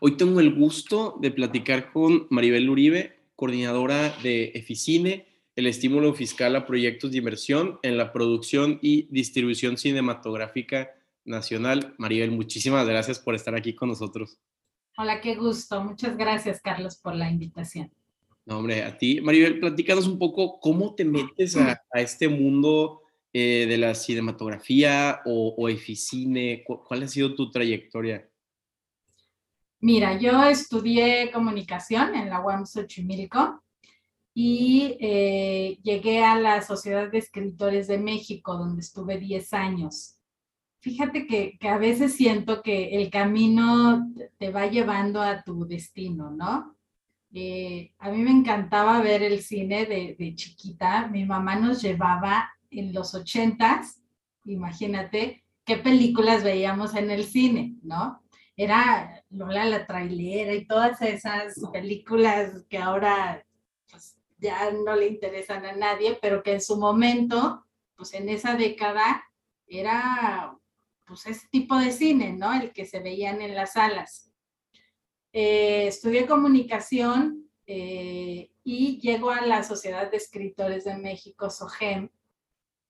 Hoy tengo el gusto de platicar con Maribel Uribe, coordinadora de Eficine, el estímulo fiscal a proyectos de inversión en la producción y distribución cinematográfica nacional. Maribel, muchísimas gracias por estar aquí con nosotros. Hola, qué gusto. Muchas gracias, Carlos, por la invitación. No, hombre, a ti. Maribel, platícanos un poco cómo te metes a, este mundo eh, de la cinematografía o, o Eficine. ¿Cuál ha sido tu trayectoria? Mira, yo estudié comunicación en la UAM Xochimilco y eh, llegué a la Sociedad de Escritores de México, donde estuve 10 años. Fíjate que, a veces siento que el camino te va llevando a tu destino, ¿no? Eh, a mí me encantaba ver el cine de, de chiquita. Mi mamá nos llevaba en los ochentas, imagínate qué películas veíamos en el cine, ¿no? Era Lola la trailera y todas esas películas que ahora pues, ya no le interesan a nadie, pero que en su momento, pues en esa década, era pues ese tipo de cine, ¿no? El que se veían en las salas. Eh, estudié comunicación eh, y llego a la Sociedad de Escritores de México, SOGEM,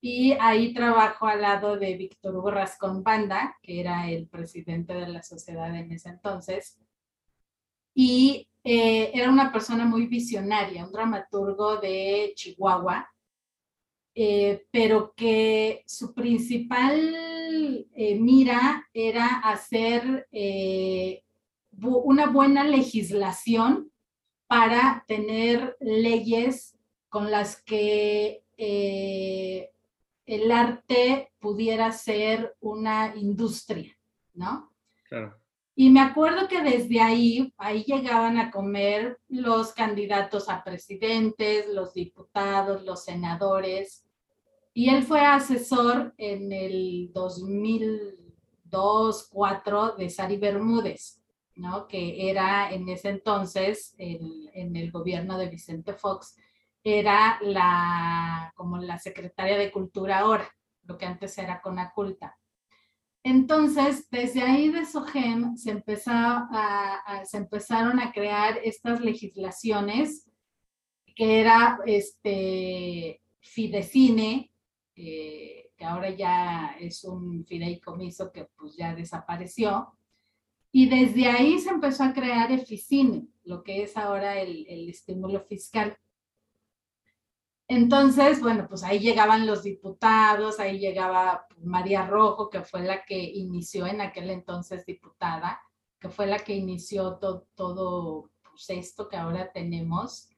y ahí trabajo al lado de Víctor Hugo Rascón Banda, que era el presidente de la sociedad en ese entonces. Y eh, era una persona muy visionaria, un dramaturgo de Chihuahua, eh, pero que su principal eh, mira era hacer una buena legislación para tener leyes con las que el arte pudiera ser una industria, ¿no? Claro. Y me acuerdo que desde ahí, ahí llegaban a comer los candidatos a presidentes, los diputados, los senadores. Y él fue asesor en el 2002-2004 de Sari Bermúdez, ¿no? Que era en ese entonces en el gobierno de Vicente Fox era la, como la secretaria de Cultura ahora, lo que antes era Conaculta. Entonces, desde ahí de SOGEM se, se empezaron a crear estas legislaciones que era este Fidecine, eh, que ahora ya es un fideicomiso que pues ya desapareció, y desde ahí se empezó a crear Eficine, lo que es ahora el, el estímulo fiscal. Entonces, bueno, pues ahí llegaban los diputados, ahí llegaba María Rojo, que fue la que inició en aquel entonces diputada, que fue la que inició todo pues, esto que ahora tenemos.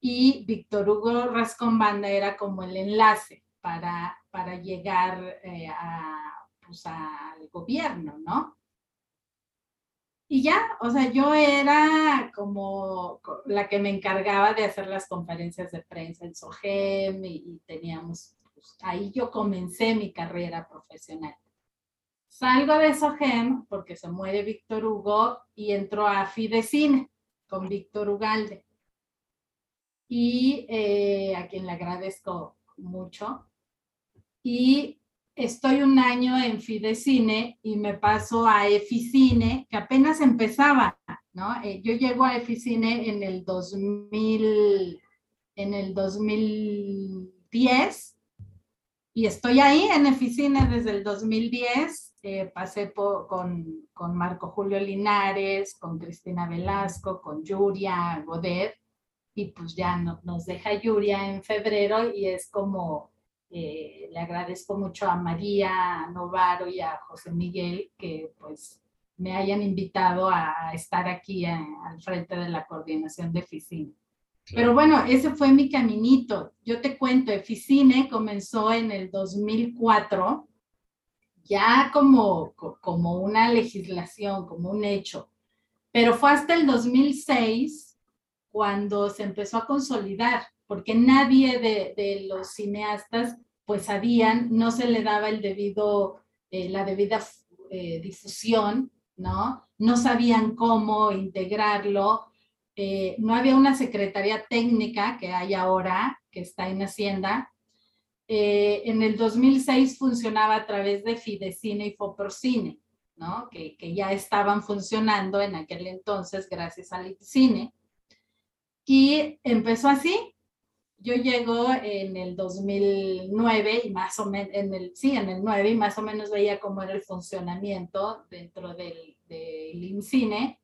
Y Víctor Hugo Rascón Banda era como el enlace para, para llegar eh, a, pues, al gobierno, ¿no? Y ya, o sea, yo era como la que me encargaba de hacer las conferencias de prensa en SOGEM y, teníamos, pues, ahí yo comencé mi carrera profesional. Salgo de SOGEM porque se muere Víctor Hugo y entro a Fidecine con Víctor Ugalde. Y eh, a quien le agradezco mucho. Y estoy un año en Fidecine y me paso a Eficine, que apenas empezaba, ¿no? Eh, yo llego a Eficine en el 2000, en el 2010 y estoy ahí en Eficine desde el 2010. Eh, pasé con, con, Marco Julio Linares, con Cristina Velasco, con Yuria Godet, y pues ya nos deja Yuria en febrero y es como eh, le agradezco mucho a María Novaro y a José Miguel que pues me hayan invitado a estar aquí al frente de la coordinación de Eficine. Pero bueno, ese fue mi caminito. Yo te cuento, Eficine comenzó en el 2004, ya como, como una legislación, como un hecho. Pero fue hasta el 2006 cuando se empezó a consolidar porque nadie de, los cineastas pues sabían, no se le daba el debido, eh, la debida eh, difusión, ¿no? No sabían cómo integrarlo, eh, no había una secretaría técnica que hay ahora, que está en Hacienda. en el 2006 funcionaba a través de Fidecine y Foprocine. ¿no? Que, que ya estaban funcionando en aquel entonces gracias al cine. Y empezó así. Yo llego en el 2009 y más o menos, en el, sí, en el 9 y más o menos veía cómo era el funcionamiento dentro del, del INCINE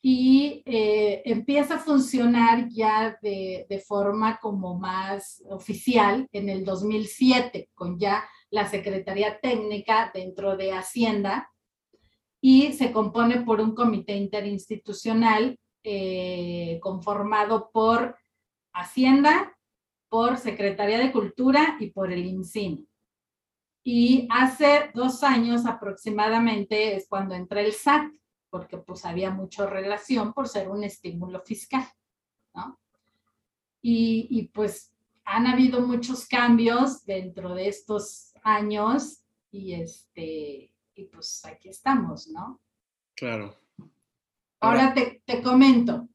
y eh, empieza a funcionar ya de, de, forma como más oficial en el 2007, con ya la Secretaría Técnica dentro de Hacienda y se compone por un comité interinstitucional eh, conformado por Hacienda, por Secretaría de Cultura y por el INCIN. Y hace dos años aproximadamente es cuando entra el SAT porque pues había mucha relación por ser un estímulo fiscal, ¿no? Y, y, pues han habido muchos cambios dentro de estos años y este, y pues aquí estamos, ¿no? Claro. Ahora, te, te comento,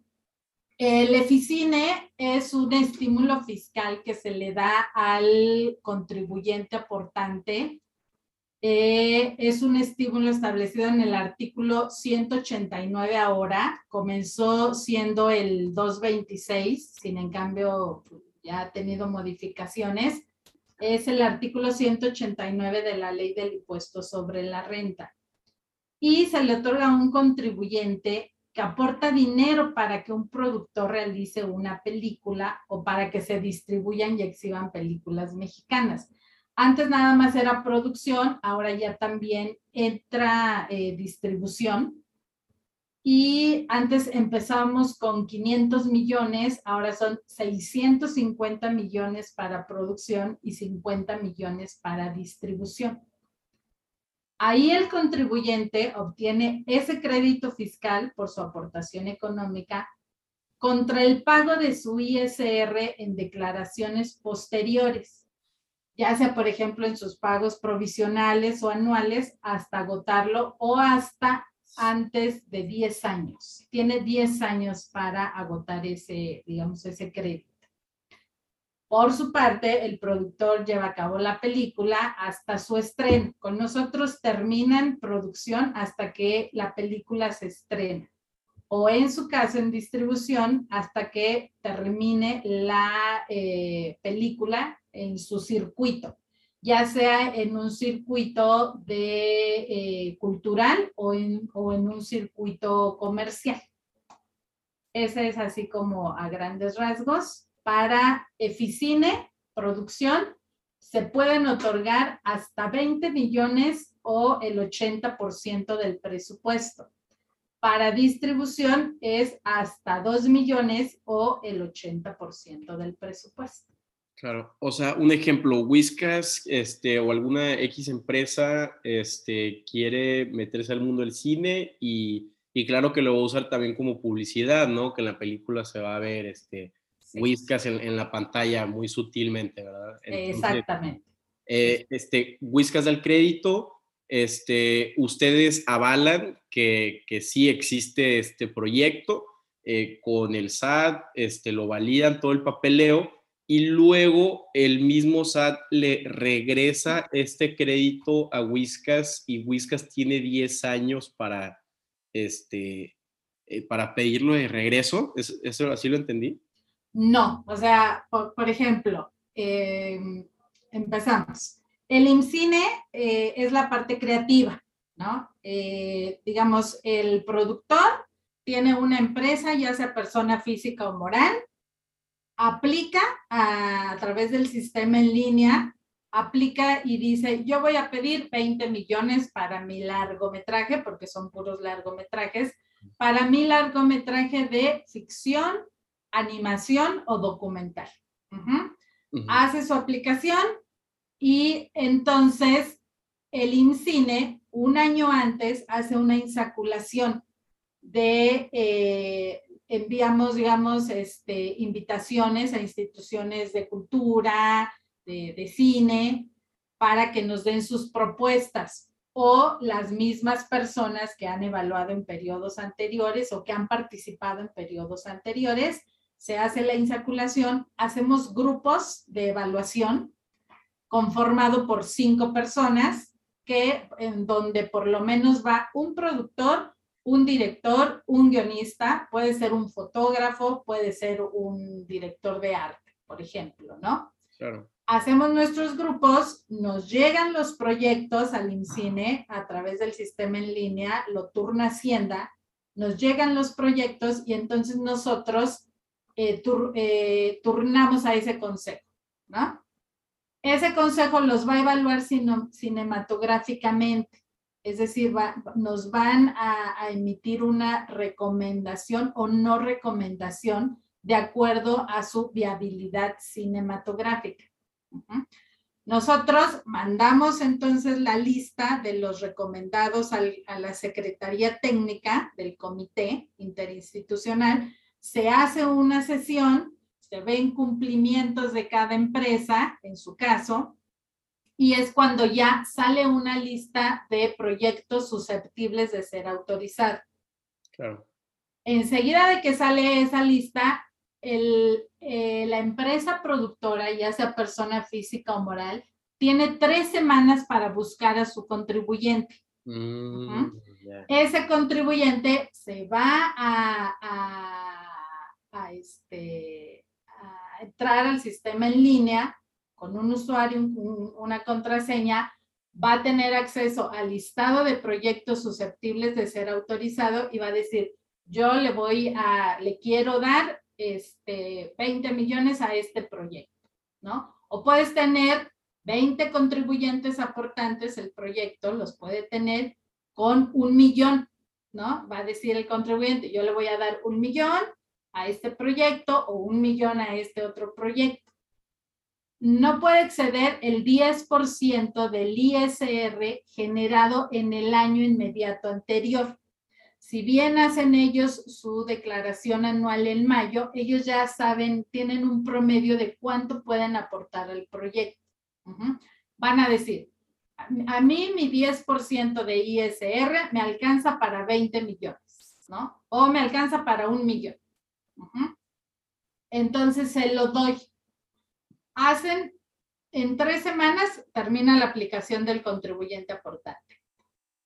el EFICINE es un estímulo fiscal que se le da al contribuyente aportante eh, es un estímulo establecido en el artículo 189 ahora, comenzó siendo el 226, sin en cambio ya ha tenido modificaciones. Es el artículo 189 de la ley del impuesto sobre la renta. Y se le otorga a un contribuyente que aporta dinero para que un productor realice una película o para que se distribuyan y exhiban películas mexicanas. Antes nada más era producción, ahora ya también entra eh, distribución. Y antes empezamos con 500 millones, ahora son 650 millones para producción y 50 millones para distribución. Ahí el contribuyente obtiene ese crédito fiscal por su aportación económica contra el pago de su ISR en declaraciones posteriores ya sea, por ejemplo, en sus pagos provisionales o anuales, hasta agotarlo o hasta antes de 10 años. Tiene 10 años para agotar ese, digamos, ese crédito. Por su parte, el productor lleva a cabo la película hasta su estreno. Con nosotros terminan producción hasta que la película se estrena. O en su caso, en distribución, hasta que termine la eh, película en su circuito, ya sea en un circuito de eh, cultural o en, o en un circuito comercial. Ese es así como a grandes rasgos. Para Eficine, producción, se pueden otorgar hasta 20 millones o el 80% del presupuesto. Para distribución es hasta 2 millones o el 80% del presupuesto. Claro, o sea, un ejemplo, Whiskas este, o alguna X empresa este, quiere meterse al mundo del cine y, y, claro que lo va a usar también como publicidad, ¿no? Que en la película se va a ver este, Whiskas en, en la pantalla muy sutilmente, ¿verdad? Exactamente. Eh, este, Whiskas del crédito, este, ustedes avalan que, que sí existe este proyecto eh, con el SAT, este, lo validan todo el papeleo y luego el mismo SAT le regresa este crédito a Whiskas y Whiskas tiene 10 años para, este, eh, para pedirlo de regreso. ¿Eso así lo entendí? No, o sea, por, ejemplo, em, empezamos. El IMCINE eh, es la parte creativa, ¿no? Eh, digamos, el productor tiene una empresa, ya sea persona física o moral, aplica a, través del sistema en línea, aplica y dice, yo voy a pedir 20 millones para mi largometraje, porque son puros largometrajes, para mi largometraje de ficción, animación o documental. Hace su aplicación y entonces el INCINE un año antes hace una insaculación de eh, enviamos, digamos, este, invitaciones a instituciones de cultura, de, cine, para que nos den sus propuestas o las mismas personas que han evaluado en periodos anteriores o que han participado en periodos anteriores, se hace la insaculación, hacemos grupos de evaluación conformado por cinco personas que en donde por lo menos va un productor, un director, un guionista, puede ser un fotógrafo, puede ser un director de arte, por ejemplo, ¿no? Claro. Hacemos nuestros grupos, nos llegan los proyectos al INCINE a través del sistema en línea, lo turna Hacienda, nos llegan los proyectos y entonces nosotros eh, eh, turnamos a ese consejo, ¿no? Ese consejo los va a evaluar cinematográficamente, es decir, nos van a, emitir una recomendación o no recomendación de acuerdo a su viabilidad cinematográfica. Nosotros mandamos entonces la lista de los recomendados a la Secretaría Técnica del Comité Interinstitucional. Se hace una sesión se ven cumplimientos de cada empresa, en su caso, y es cuando ya sale una lista de proyectos susceptibles de ser autorizados. Claro. Enseguida de que sale esa lista, el, eh, la empresa productora, ya sea persona física o moral, tiene tres semanas para buscar a su contribuyente. Mm, Ese contribuyente se va a, a, a este, entrar al sistema en línea con un usuario, una contraseña, va a tener acceso al listado de proyectos susceptibles de ser autorizado y va a decir, yo le voy a, le quiero dar este 20 millones a este proyecto, ¿no? O puedes tener 20 contribuyentes aportantes, el proyecto los puede tener con un millón, ¿no? Va a decir el contribuyente, yo le voy a dar un millón a este proyecto o un millón a este otro proyecto. No puede exceder el 10% del ISR generado en el año inmediato anterior. Si bien hacen ellos su declaración anual en mayo, ellos ya saben, tienen un promedio de cuánto pueden aportar al proyecto. Van a decir, a mí mi 10% de ISR me alcanza para 20 millones, ¿no? O me alcanza para un millón. Entonces se lo doy. Hacen, en tres semanas termina la aplicación del contribuyente aportante.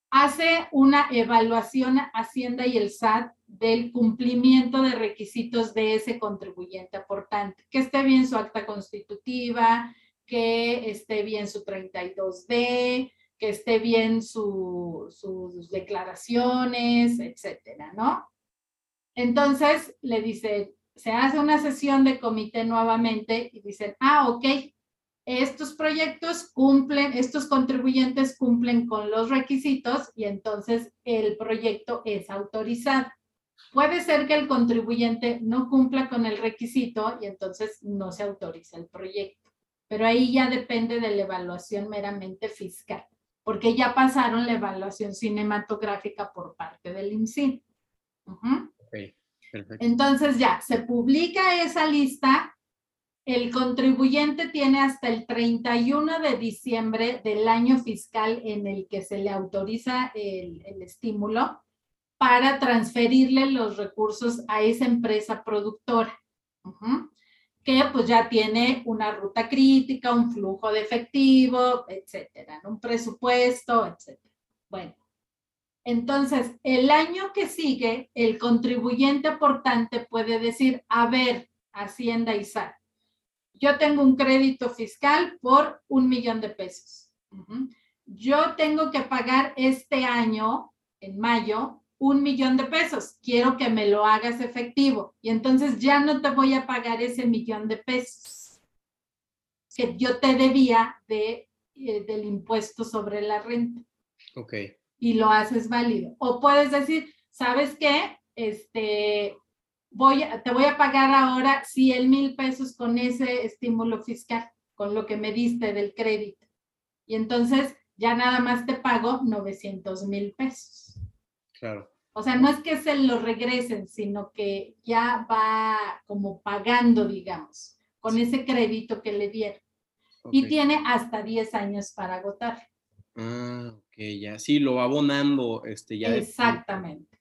Hace una evaluación Hacienda y el SAT del cumplimiento de requisitos de ese contribuyente aportante, que esté bien su acta constitutiva, que esté bien su 32D, que esté bien sus declaraciones, etcétera, ¿no? Entonces le dice, se hace una sesión de comité nuevamente y dicen, ah, ok, estos proyectos cumplen, estos contribuyentes cumplen con los requisitos y entonces el proyecto es autorizado. Puede ser que el contribuyente no cumpla con el requisito y entonces no se autoriza el proyecto, pero ahí ya depende de la evaluación meramente fiscal, porque ya pasaron la evaluación cinematográfica por parte del IMSI. Entonces ya, se publica esa lista, el contribuyente tiene hasta el 31 de diciembre del año fiscal en el que se le autoriza el, estímulo para transferirle los recursos a esa empresa productora, que pues ya tiene una ruta crítica, un flujo de efectivo, etcétera, un presupuesto, etcétera. Bueno, entonces, el año que sigue, el contribuyente aportante puede decir, a ver, Hacienda y SAT, yo tengo un crédito fiscal por un millón de pesos. Yo tengo que pagar este año, en mayo, un millón de pesos. Quiero que me lo hagas efectivo. Y entonces ya no te voy a pagar ese millón de pesos que yo te debía de, eh, del impuesto sobre la renta. Ok y lo haces válido. O puedes decir, ¿sabes qué? Este, voy te voy a pagar ahora 100 mil pesos con ese estímulo fiscal, con lo que me diste del crédito. Y entonces ya nada más te pago 900 mil pesos. Claro. O sea, no es que se lo regresen, sino que ya va como pagando, digamos, con ese crédito que le dieron. Y tiene hasta 10 años para agotar. Ah, ok, ya sí, lo va abonando, este, ya. Exactamente.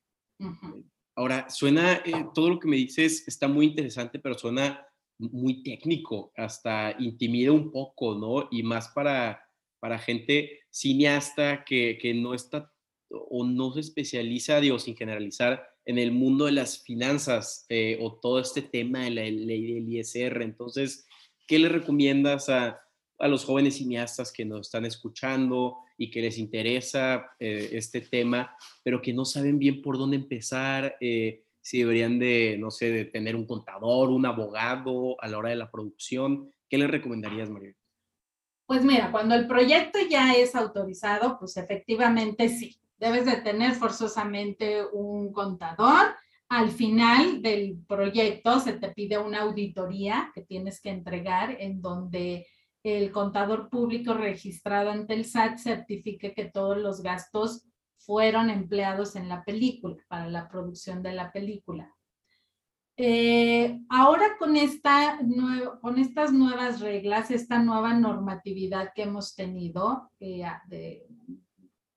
Ahora, suena, eh, todo lo que me dices está muy interesante, pero suena muy técnico, hasta intimida un poco, ¿no? Y más para, para gente cineasta que, que no está o no se especializa, digo, sin generalizar, en el mundo de las finanzas eh, o todo este tema de la ley del ISR. Entonces, ¿qué le recomiendas a, a los jóvenes cineastas que nos están escuchando y que les interesa eh, este tema, pero que no saben bien por dónde empezar? Eh, si deberían de, no sé, de tener un contador, un abogado a la hora de la producción. ¿Qué le recomendarías, María? Pues mira, cuando el proyecto ya es autorizado, pues efectivamente sí debes de tener forzosamente un contador. Al final del proyecto se te pide una auditoría que tienes que entregar en donde el contador público registrado ante el SAT certifique que todos los gastos fueron empleados en la película, para la producción de la película. Eh, ahora con, esta con estas nuevas reglas, esta nueva normatividad que hemos tenido eh, de,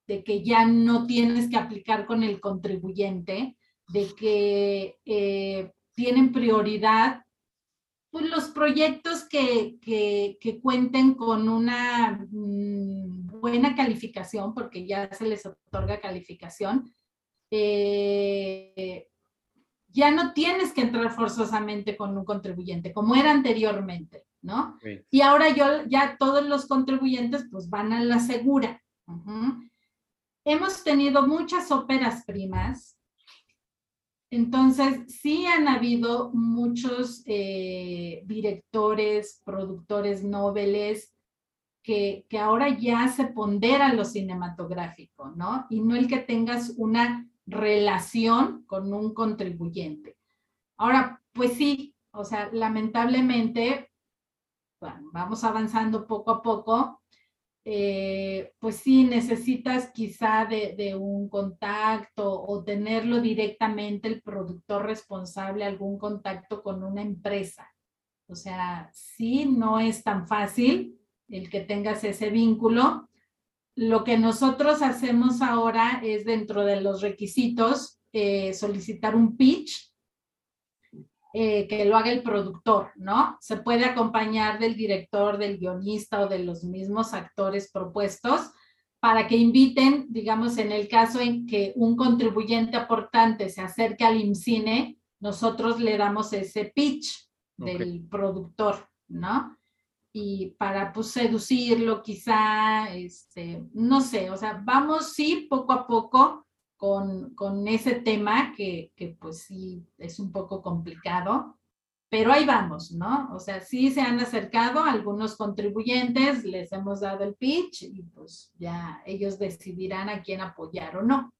de que ya no tienes que aplicar con el contribuyente, de que eh, tienen prioridad pues, los proyectos que, que, cuenten con una mm, buena calificación, porque ya se les otorga calificación, eh, ya no tienes que entrar forzosamente con un contribuyente, como era anteriormente, ¿no? Y ahora yo, ya todos los contribuyentes pues van a la segura hemos tenido muchas óperas primas. Entonces, sí han habido muchos eh, directores, productores, noveles, que, que, ahora ya se pondera lo cinematográfico, ¿no? Y no el que tengas una relación con un contribuyente. Ahora, pues sí, o sea, lamentablemente, vamos avanzando poco a poco, eh, pues sí, necesitas quizá de, un contacto o tenerlo directamente el productor responsable, algún contacto con una empresa. O sea, sí, no es tan fácil el que tengas ese vínculo. Lo que nosotros hacemos ahora es dentro de los requisitos eh, solicitar un pitch eh, que lo haga el productor, ¿no? Se puede acompañar del director, del guionista o de los mismos actores propuestos para que inviten, digamos, en el caso en que un contribuyente aportante se acerque al IMCINE, nosotros le damos ese pitch del productor, ¿no? Y para pues seducirlo quizá, este, no sé, o sea, vamos sí poco a poco con, con ese tema que, que, pues sí es un poco complicado, pero ahí vamos, ¿no? O sea, sí se han acercado algunos contribuyentes, les hemos dado el pitch y pues ya ellos decidirán a quién apoyar o no.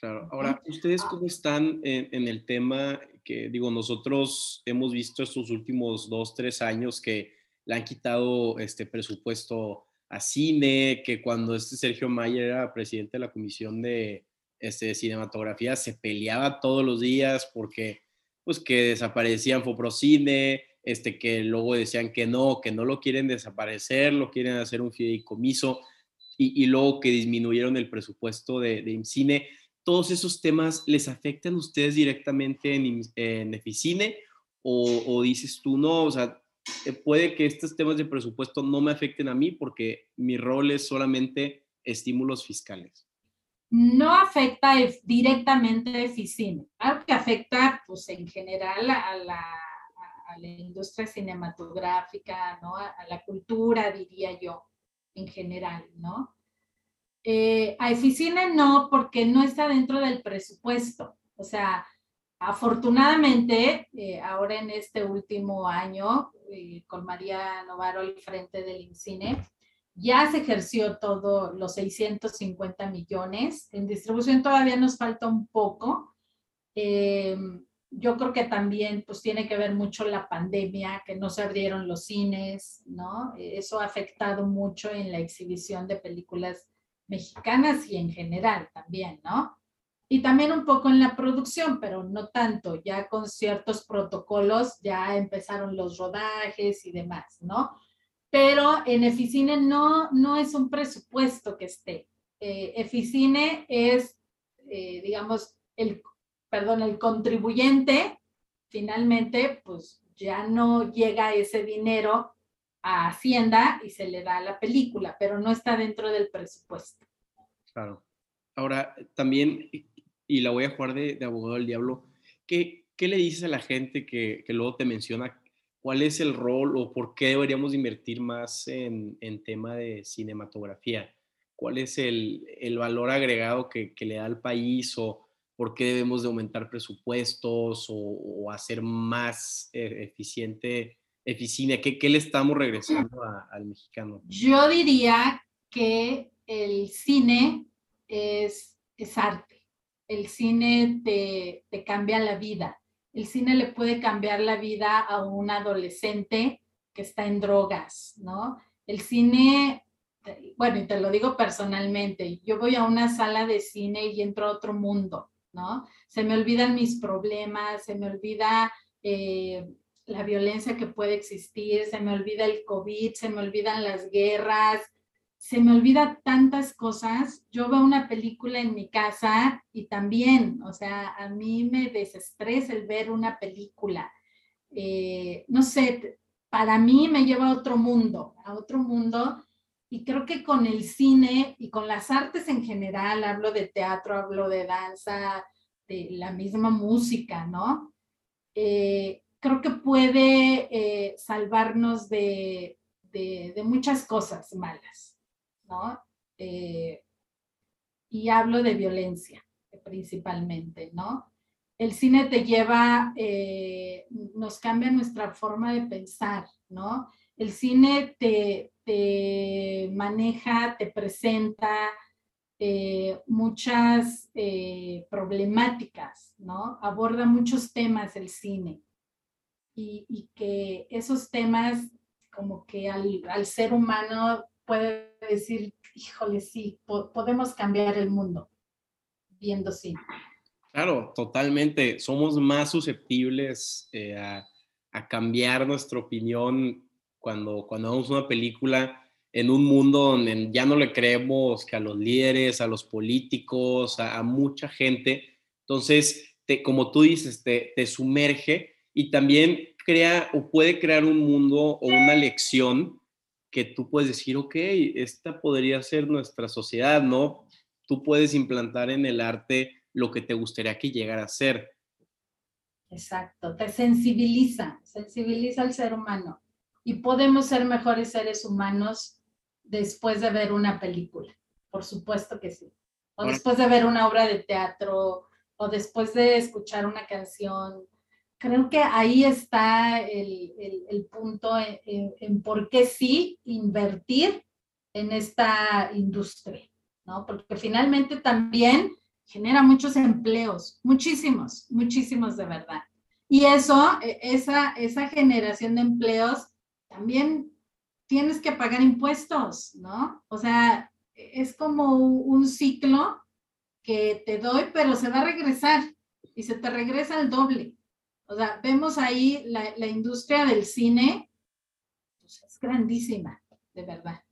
Claro, ahora, ¿ustedes cómo están en, en el tema que, digo, nosotros hemos visto estos últimos dos, tres años que le han quitado este presupuesto a cine, que cuando este Sergio Mayer era presidente de la Comisión de, este, cinematografía se peleaba todos los días porque pues que desaparecían Foprocine, este, que luego decían que no, que no lo quieren desaparecer, lo quieren hacer un fideicomiso y, y luego que disminuyeron el presupuesto de, de IMCINE. ¿Todos esos temas les afectan a ustedes directamente en, en Eficine o, o dices tú no? O sea, eh, puede que estos temas de presupuesto no me afecten a mí porque mi rol es solamente estímulos fiscales no afecta directamente a Eficine, claro que afecta pues en general a la, industria cinematográfica, ¿no? A, la cultura, diría yo, en general, ¿no? Eh, a Eficine no, porque no está dentro del presupuesto. O sea, afortunadamente, eh, ahora en este último año, eh, con María Novaro al frente del INCINE, ya se ejerció todo los 650 millones. En distribución todavía nos falta un poco. Eh, yo creo que también pues tiene que ver mucho la pandemia, que no se abrieron los cines, ¿no? Eso ha afectado mucho en la exhibición de películas mexicanas y en general también, ¿no? Y también un poco en la producción, pero no tanto, ya con ciertos protocolos ya empezaron los rodajes y demás, ¿no? Pero en Eficine no, no es un presupuesto que esté. Eh, Eficine es, eh, digamos, el, perdón, el contribuyente, finalmente, pues ya no llega ese dinero a Hacienda y se le da a la película, pero no está dentro del presupuesto. Claro. Ahora, también, y la voy a jugar de, abogado del diablo, ¿qué, ¿qué, le dices a la gente que, que, luego te menciona cuál es el rol o por qué deberíamos invertir más en, en tema de cinematografía? ¿Cuál es el, el valor agregado que, que, le da al país o por qué debemos de aumentar presupuestos o, hacer más eh, eficiente Eficine? ¿Qué, ¿Qué, le estamos regresando al mexicano? Yo diría que el cine es, es arte. El cine te, te cambia la vida. El cine le puede cambiar la vida a un adolescente que está en drogas, ¿no? El cine, bueno, y te lo digo personalmente, yo voy a una sala de cine y entro a otro mundo, ¿no? Se me olvidan mis problemas, se me olvida eh, la violencia que puede existir, se me olvida el COVID, se me olvidan las guerras, se me olvida tantas cosas. Yo veo una película en mi casa y también, o sea, a mí me desestresa el ver una película. Eh, no sé, para mí me lleva a otro mundo, a otro mundo. Y creo que con el cine y con las artes en general, hablo de teatro, hablo de danza, de la misma música, ¿no? Eh, creo que puede eh, salvarnos de, muchas cosas malas, ¿no? Eh, y hablo de violencia principalmente, ¿no? El cine te lleva, eh, nos cambia nuestra forma de pensar, ¿no? El cine te, te maneja, te presenta muchas problemáticas, ¿no? Aborda muchos temas el cine y, que esos temas como que al, al, ser humano puede decir, híjole, sí, podemos cambiar el mundo viendo sí. Claro, totalmente. Somos más susceptibles eh, a, a, cambiar nuestra opinión cuando, cuando vemos una película en un mundo donde ya no le creemos que a los líderes, a los políticos, a, a mucha gente. Entonces, te, como tú dices, te, te sumerge y también crea o puede crear un mundo o una lección que tú puedes decir, ok, esta podría ser nuestra sociedad, ¿no? Tú puedes implantar en el arte lo que te gustaría que llegara a ser. Exacto, te sensibiliza, sensibiliza al ser humano. Y podemos ser mejores seres humanos después de ver una película, por supuesto que sí. O después de ver una obra de teatro, o después de escuchar una canción, creo que ahí está el, el, punto en, por qué sí invertir en esta industria, ¿no? Porque finalmente también genera muchos empleos, muchísimos, muchísimos de verdad. Y eso, e, esa, esa generación de empleos, también tienes que pagar impuestos, ¿no? O sea, es como un ciclo que te doy, pero se va a regresar y se te regresa el doble. O sea, vemos ahí la, industria del cine, pues es grandísima, de verdad.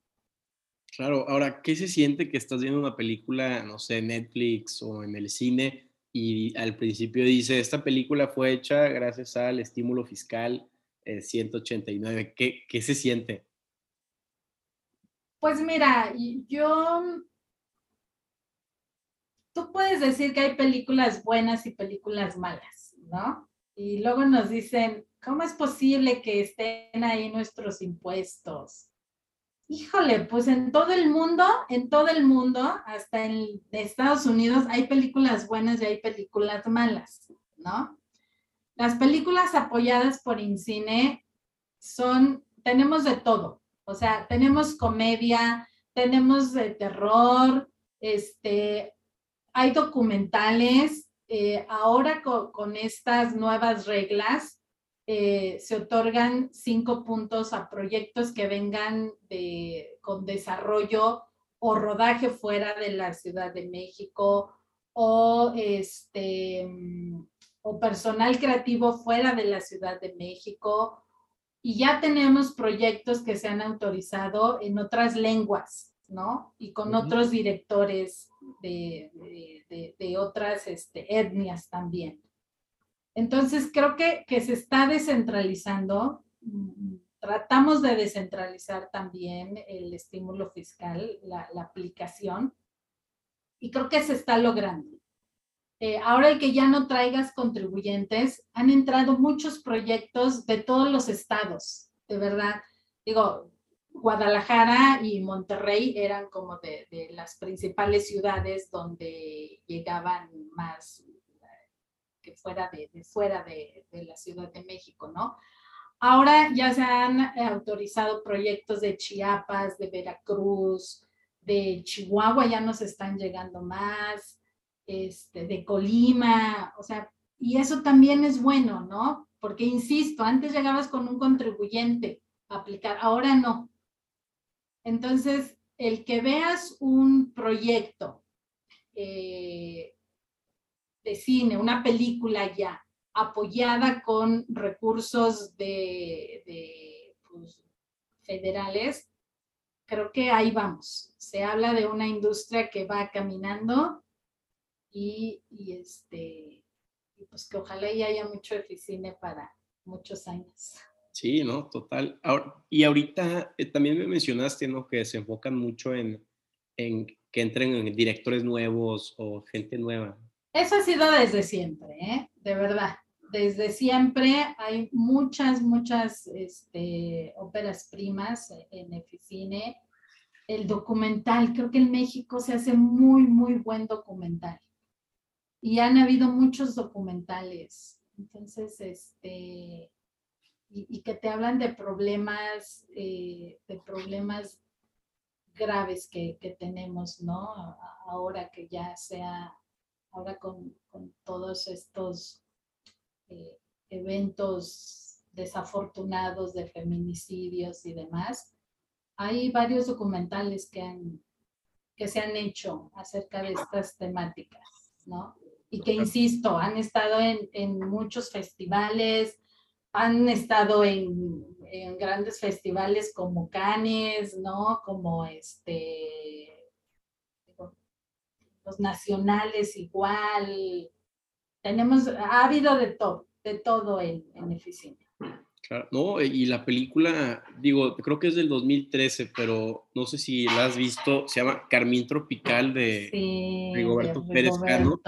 Claro, ahora, ¿qué se siente que estás viendo una película, no sé, Netflix o en el cine y al principio dice, esta película fue hecha gracias al estímulo fiscal 189? Eh, ¿Qué, ¿Qué se siente? Pues mira, yo tú puedes decir que hay películas buenas y películas malas, ¿no? Y luego nos dicen, ¿cómo es posible que estén ahí nuestros impuestos? Híjole, pues en todo el mundo, en todo el mundo, hasta en Estados Unidos, hay películas buenas y hay películas malas, ¿no? Las películas apoyadas por Incine son, tenemos de todo, o sea, tenemos comedia, tenemos de terror, este, hay documentales, eh, ahora con, estas nuevas reglas eh, se otorgan cinco puntos a proyectos que vengan de, con desarrollo o rodaje fuera de la Ciudad de México o, este, o personal creativo fuera de la Ciudad de México. Y ya tenemos proyectos que se han autorizado en otras lenguas, ¿no? Y con otros directores de, otras este, etnias también. Entonces, creo que, que se está descentralizando, mm, tratamos de descentralizar también el estímulo fiscal, la, aplicación, y creo que se está logrando. Eh, ahora el que ya no traigas contribuyentes, han entrado muchos proyectos de todos los estados, de verdad. Digo, Guadalajara y Monterrey eran como de, las principales ciudades donde llegaban más que fuera de, fuera de, la Ciudad de México, ¿no? Ahora ya se han autorizado proyectos de Chiapas, de Veracruz, de Chihuahua ya nos están llegando más, este, de Colima, o sea, y eso también es bueno, ¿no? Porque, insisto, antes llegabas con un contribuyente a aplicar, ahora no. Entonces, el que veas un proyecto eh, de cine, una película ya, apoyada con recursos de, pues, federales, creo que ahí vamos. Se habla de una industria que va caminando y, este, pues que ojalá ya haya mucho cine para muchos años. Sí, ¿no? Total. y ahorita eh, también me mencionaste, ¿no? Que se enfocan mucho en, en que entren directores nuevos o gente nueva. Eso ha sido desde siempre, ¿eh? De verdad. Desde siempre hay muchas, muchas este, óperas primas en Eficine. El documental, creo que en México se hace muy, muy buen documental. Y han habido muchos documentales. Entonces, este, y, que te hablan de problemas, eh, de problemas graves que, que tenemos, ¿no? Ahora que ya sea ahora con, todos estos eh, eventos desafortunados de feminicidios y demás, hay varios documentales que, han, que se han hecho acerca de estas temáticas, ¿no? Y que, insisto, han estado en, en muchos festivales, han estado en, en, grandes festivales como Cannes, ¿no? Como este, nacionales igual. Tenemos, ha habido de todo, de todo en, en Eficina. Claro, no, y la película, digo, creo que es del 2013, pero no sé si la has visto, se llama Carmín Tropical de Rigoberto Pérez Cano,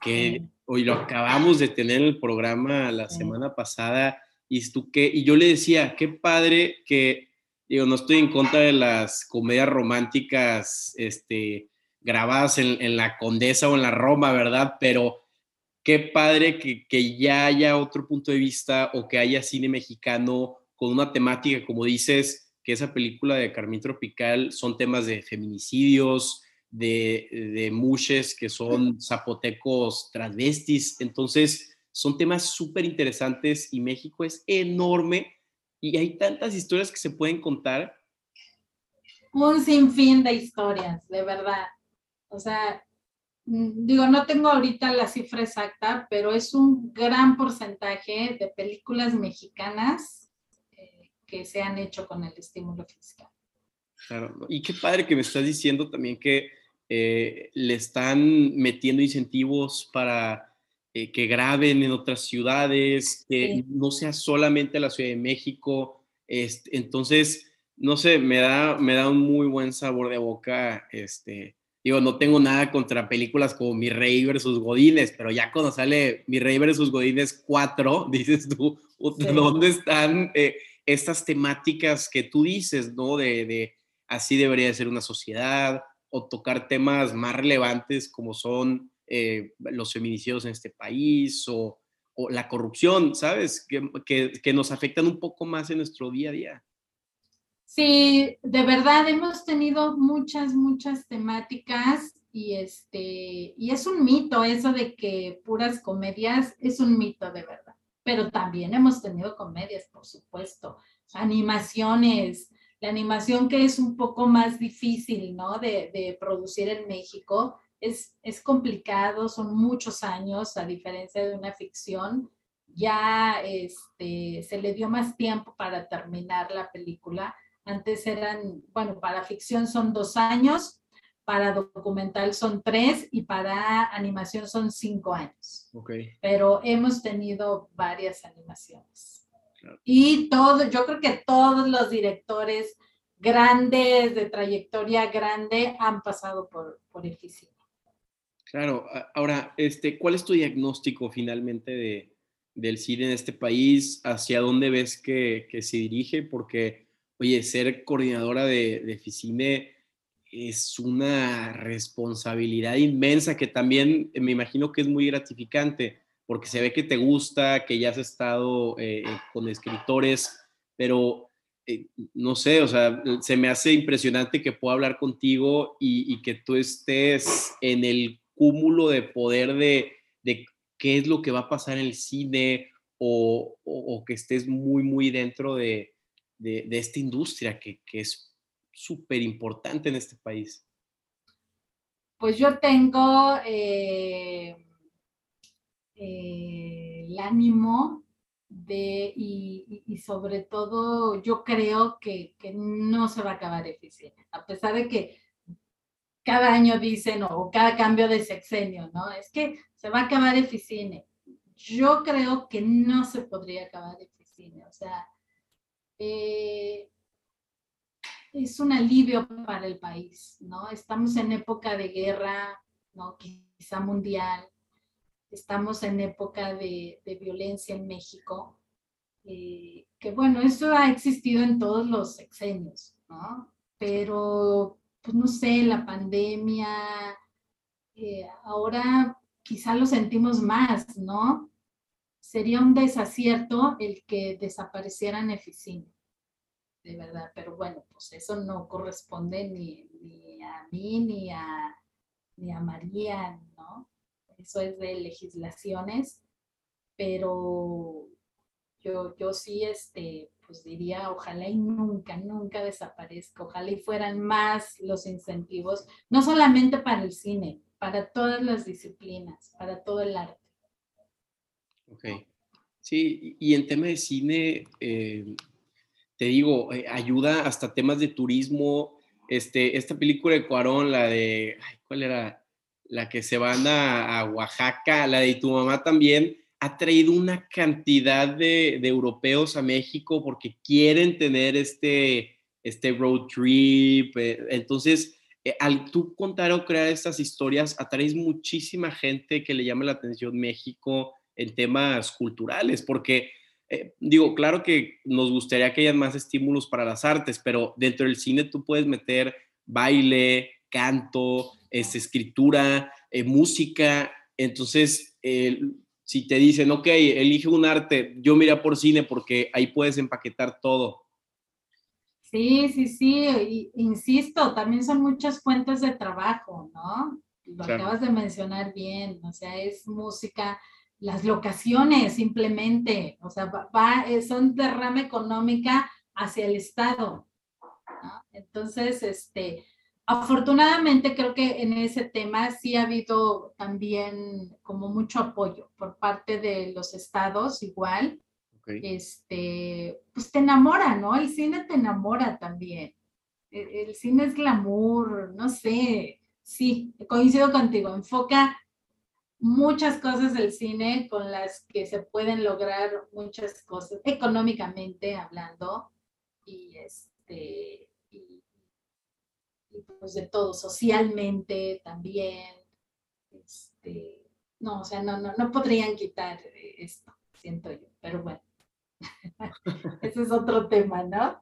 que hoy lo acabamos de tener en el programa la semana pasada, y, tú, que, y yo le decía, qué padre que, digo, no estoy en contra de las comedias románticas, este, grabadas en, la Condesa o en la Roma, ¿verdad? Pero qué padre que, que, ya haya otro punto de vista o que haya cine mexicano con una temática, como dices, que esa película de Carmín Tropical son temas de feminicidios, de, de mushes que son zapotecos transvestis. Entonces, son temas súper interesantes y México es enorme y hay tantas historias que se pueden contar. Un sinfín de historias, de verdad. O sea, mm, digo, no tengo ahorita la cifra exacta, pero es un gran porcentaje de películas mexicanas eh, que se han hecho con el estímulo fiscal. Claro, y qué padre que me estás diciendo también que eh, le están metiendo incentivos para eh, que graben en otras ciudades, que no sea solamente la Ciudad de México. Este, entonces, no sé, me da, me da un muy buen sabor de boca este, Digo, no tengo nada contra películas como Mi Rey versus Godines, pero ya cuando sale Mi Rey versus Godines 4, dices tú, ¿dónde están eh, estas temáticas que tú dices, no? De, así debería de ser una sociedad, o tocar temas más relevantes como son eh, los feminicidios en este país, o, la corrupción, ¿sabes? Que, que nos afectan un poco más en nuestro día a día. Sí, de verdad hemos tenido muchas, muchas temáticas y este, y es un mito eso de que puras comedias, es un mito de verdad. Pero también hemos tenido comedias, por supuesto, animaciones, la animación que es un poco más difícil, ¿no? De, de producir en México, es, es complicado, son muchos años, a diferencia de una ficción, ya este, se le dio más tiempo para terminar la película antes eran, bueno, para ficción son dos años, para documental son tres y para animación son cinco años. Okay. Pero hemos tenido varias animaciones. Y todo, yo creo que todos los directores grandes, de trayectoria grande, han pasado por, por Eficine. Claro, ahora, este, ¿cuál es tu diagnóstico finalmente de, del cine en este país? ¿Hacia dónde ves que, se dirige? Porque, oye, ser coordinadora de, de es una responsabilidad inmensa que también me imagino que es muy gratificante porque se ve que te gusta, que ya has estado eh, eh, con escritores, pero eh, no sé, o sea, se me hace impresionante que pueda hablar contigo y, que tú estés en el cúmulo de poder de, qué es lo que va a pasar en el cine o, que estés muy, muy dentro de, esta industria que, que es súper importante en este país. Pues yo tengo eh, el ánimo de, y, sobre todo yo creo que, no se va a acabar eficiente, a pesar de que cada año dicen o cada cambio de sexenio, ¿no? Es que se va a acabar eficiente. Yo creo que no se podría acabar eficiente, o sea, eh, es un alivio para el país, ¿no? Estamos en época de guerra, ¿no? Quizá mundial, estamos en época de, violencia en México, eh, que bueno, eso ha existido en todos los sexenios, ¿no? Pero, pues no sé, la pandemia, eh, ahora quizá lo sentimos más, ¿no? Sería un desacierto el que desaparecieran Eficina, de verdad, pero bueno, pues eso no corresponde ni, ni a mí ni a, ni a María, ¿no? eso es de legislaciones, pero yo, yo sí, este, pues diría, ojalá y nunca, nunca desaparezca, ojalá y fueran más los incentivos, no solamente para el cine, para todas las disciplinas, para todo el arte. Ok. Sí, y en tema de cine, eh, te digo, eh, ayuda hasta temas de turismo. Este, esta película de Cuarón, la de, ¿cuál era? la que se van a, Oaxaca, la de tu mamá también, ha traído una cantidad de, europeos a México porque quieren tener este, este road trip. Eh, entonces, eh, al tú contar o crear estas historias, atraes muchísima gente que le llama la atención México en temas culturales, porque eh, digo, claro que nos gustaría que haya más estímulos para las artes, pero dentro del cine tú puedes meter baile, canto, es escritura, eh, música. Entonces, si te dicen, ok, elige un arte, yo mira por cine porque ahí puedes empaquetar todo. Sí, sí, sí, insisto, también son muchas fuentes de trabajo, ¿no? Lo acabas de mencionar bien, o sea, es música, las locaciones simplemente, o sea, va, son derrama económica hacia el Estado. ¿no? Entonces, este, Afortunadamente creo que en ese tema sí ha habido también como mucho apoyo por parte de los estados igual. Este, pues te enamora, ¿no? El cine te enamora también. E-, el, cine es glamour, no sé. Sí, coincido contigo. Enfoca muchas cosas del cine con las que se pueden lograr muchas cosas económicamente hablando y este pues de todo, socialmente también. Este, no, o sea, no, no, no podrían quitar esto, siento yo, pero bueno, ese es otro tema, ¿no?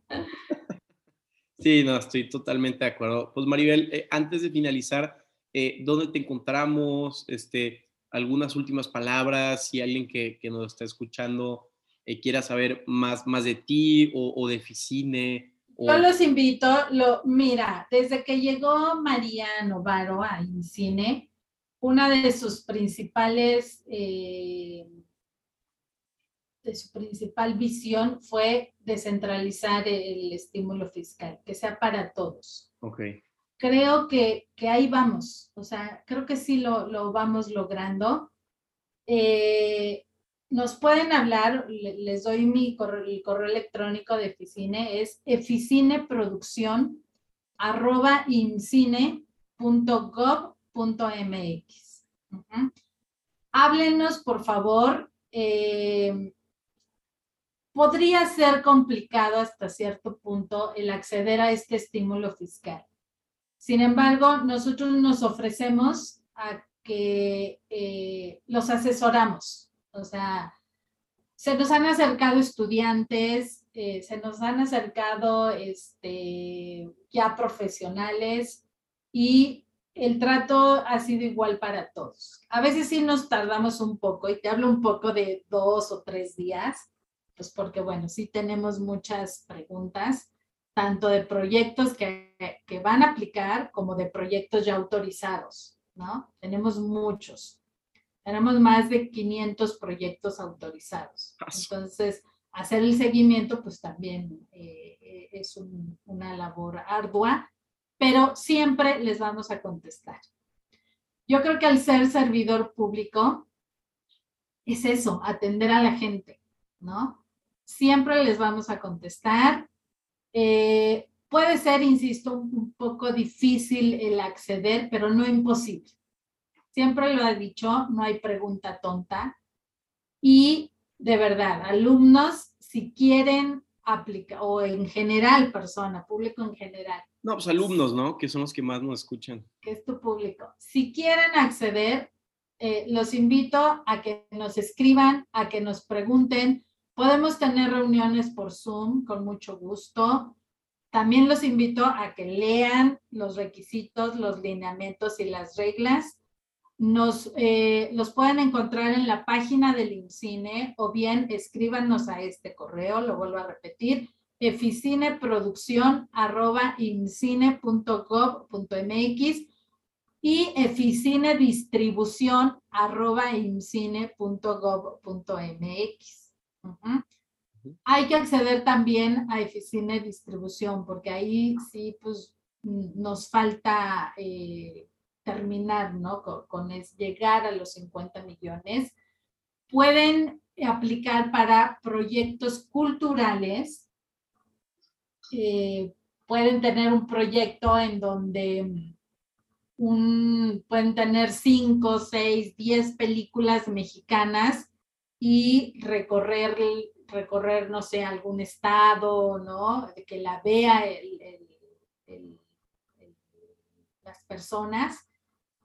Sí, no, estoy totalmente de acuerdo. Pues Maribel, eh, antes de finalizar, eh, ¿dónde te encontramos? Este, algunas últimas palabras, si alguien que, que nos está escuchando eh, quiera saber más, más de ti o, o de Ficine, yo los invito, lo, mira, desde que llegó María Novaro a INCINE, una de sus principales, eh, de su principal visión fue descentralizar el estímulo fiscal, que sea para todos. Ok. Creo que, que ahí vamos, o sea, creo que sí lo, lo vamos logrando. Eh, nos pueden hablar, les doy mi correo, el correo electrónico de Eficine, es eficineproducción. Háblenos, por favor. Eh, podría ser complicado hasta cierto punto el acceder a este estímulo fiscal. Sin embargo, nosotros nos ofrecemos a que eh, los asesoramos. O sea, se nos han acercado estudiantes, eh, se nos han acercado este, ya profesionales y el trato ha sido igual para todos. A veces sí nos tardamos un poco y te hablo un poco de dos o tres días, pues porque bueno, sí tenemos muchas preguntas, tanto de proyectos que, que van a aplicar como de proyectos ya autorizados. ¿no? Tenemos muchos. Tenemos más de 500 proyectos autorizados. Entonces, hacer el seguimiento, pues también eh, es una labor ardua, pero siempre les vamos a contestar. Yo creo que al ser servidor público, es eso, atender a la gente, ¿no? Siempre les vamos a contestar. Eh, Puede ser, insisto, un poco difícil el acceder, pero no imposible. Siempre lo he dicho, no hay pregunta tonta. Y de verdad, alumnos, si quieren aplicar, o en general, persona, público en general. No, pues alumnos, ¿no? Que son los que más nos escuchan. Que es tu público. Si quieren acceder, eh, los invito a que nos escriban, a que nos pregunten. Podemos tener reuniones por Zoom con mucho gusto. También los invito a que lean los requisitos, los lineamientos y las reglas. Nos eh, los pueden encontrar en la página del INCINE o bien escríbanos a este correo, lo vuelvo a repetir, eficineproducción.incine.gov.mx y eficinedistribución.incine.gov.mx. Hay que acceder también a Eficine Distribución, porque ahí sí, pues nos falta eh, terminar, ¿no? Con, llegar a los 50 millones. Pueden aplicar para proyectos culturales. Eh, pueden tener un proyecto en donde pueden tener cinco, seis, diez películas mexicanas y recorrer recorrer, no sé, algún estado, ¿no? Que la vea las personas,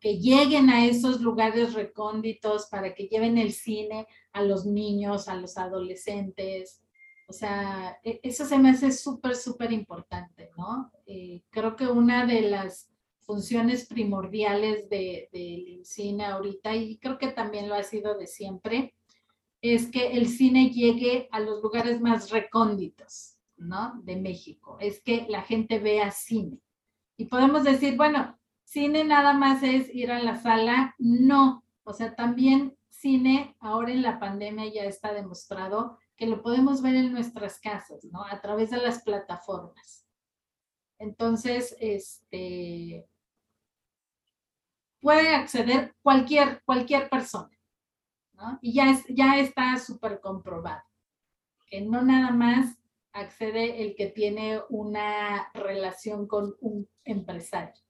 que lleguen a esos lugares recónditos para que lleven el cine a los niños, a los adolescentes. O sea, e, eso se me hace súper, súper importante, ¿no? Eh, creo que una de las funciones primordiales del de cine ahorita, y creo que también lo ha sido de siempre, es que el cine llegue a los lugares más recónditos, ¿no? De México. Es que la gente vea cine. Y podemos decir, bueno, cine nada más es ir a la sala. No, o sea, también cine ahora en la pandemia ya está demostrado que lo podemos ver en nuestras casas, ¿no? A través de las plataformas. Entonces, este, puede acceder cualquier, cualquier persona. Y ya, es, ya está súper comprobado, que no nada más accede el que tiene una relación con un empresario.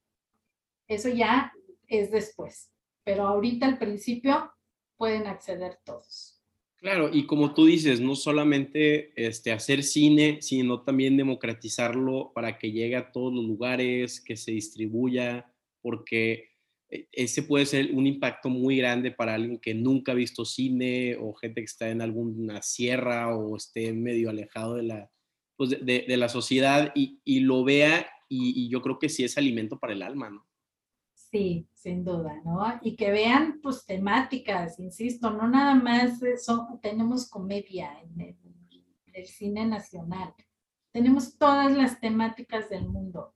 Eso ya es después, pero ahorita al principio pueden acceder todos. Claro, y como tú dices, no solamente este, hacer cine, sino también democratizarlo para que llegue a todos los lugares, que se distribuya, porque e, ese puede ser un impacto muy grande para alguien que nunca ha visto cine o gente que está en alguna sierra o esté medio alejado de la, pues de, la sociedad y, y lo vea y, yo creo que sí es alimento para el alma, ¿no? Sí, sin duda, ¿no? Y que vean pues temáticas, insisto, no nada más son, tenemos comedia en el, en el cine nacional, tenemos todas las temáticas del mundo.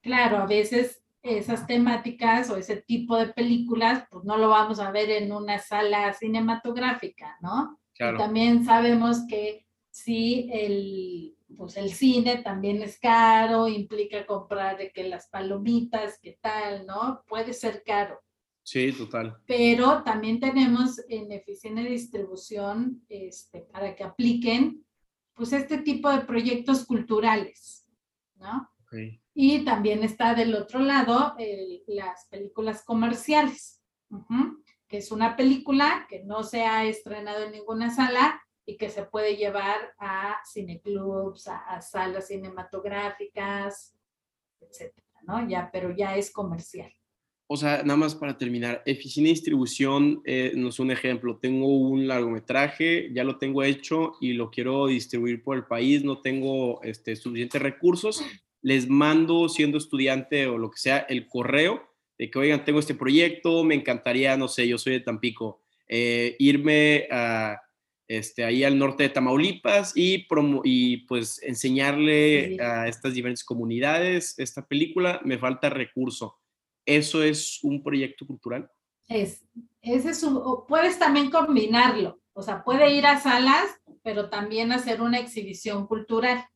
Claro, a veces esas temáticas o ese tipo de películas, pues no lo vamos a ver en una sala cinematográfica, ¿no? también sabemos que sí, el, pues el cine también es caro, implica comprar de que las palomitas, qué tal, ¿no? Puede ser caro. Sí, total. Pero también tenemos en Eficiencia de Distribución este, para que apliquen pues este tipo de proyectos culturales, ¿no? Y también está del otro lado las películas comerciales, que es una película que no se ha estrenado en ninguna sala y que se puede llevar a cineclubs, a, a salas cinematográficas, etcétera, ¿no? Ya, pero ya es comercial. O sea, nada más para terminar, Eficina Distribución eh, no es un ejemplo. Tengo un largometraje, ya lo tengo hecho y lo quiero distribuir por el país, no tengo este, suficientes recursos. Les mando, siendo estudiante o lo que sea, el correo de que, oigan, tengo este proyecto, me encantaría, no sé, yo soy de Tampico, eh, irme a, este, ahí al norte de Tamaulipas y, y pues enseñarle a estas diferentes comunidades esta película. Me falta recurso ¿Eso es un proyecto cultural? Es, ese es un, puedes también combinarlo, o sea, puede ir a salas, pero también hacer una exhibición cultural.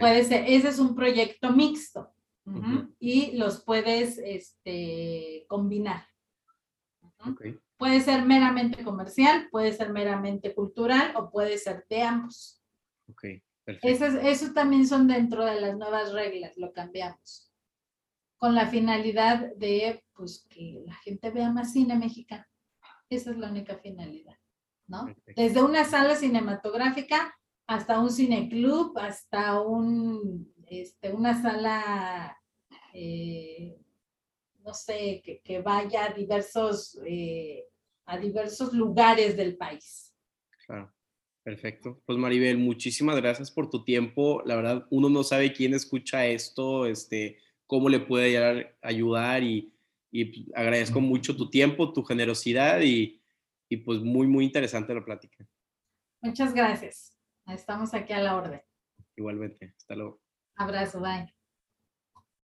Puede ser, ese es un proyecto mixto y los puedes este, combinar. Puede ser meramente comercial, puede ser meramente cultural o puede ser de ambos. Okay, eso, eso también son dentro de las nuevas reglas, lo cambiamos con la finalidad de pues, que la gente vea más cine mexicano. Esa es la única finalidad, ¿no? Desde una sala cinematográfica hasta un cineclub, hasta un, este, una sala, eh, no sé, que, vaya a diversos, eh, a diversos lugares del país. Claro. Perfecto. Pues Maribel, muchísimas gracias por tu tiempo. La verdad, uno no sabe quién escucha esto, este, cómo le puede ayudar y, y agradezco mucho tu tiempo, tu generosidad y, y pues muy, muy interesante la plática. Muchas gracias. Estamos aquí a la orden. Igualmente. Hasta luego. Abrazo, bye.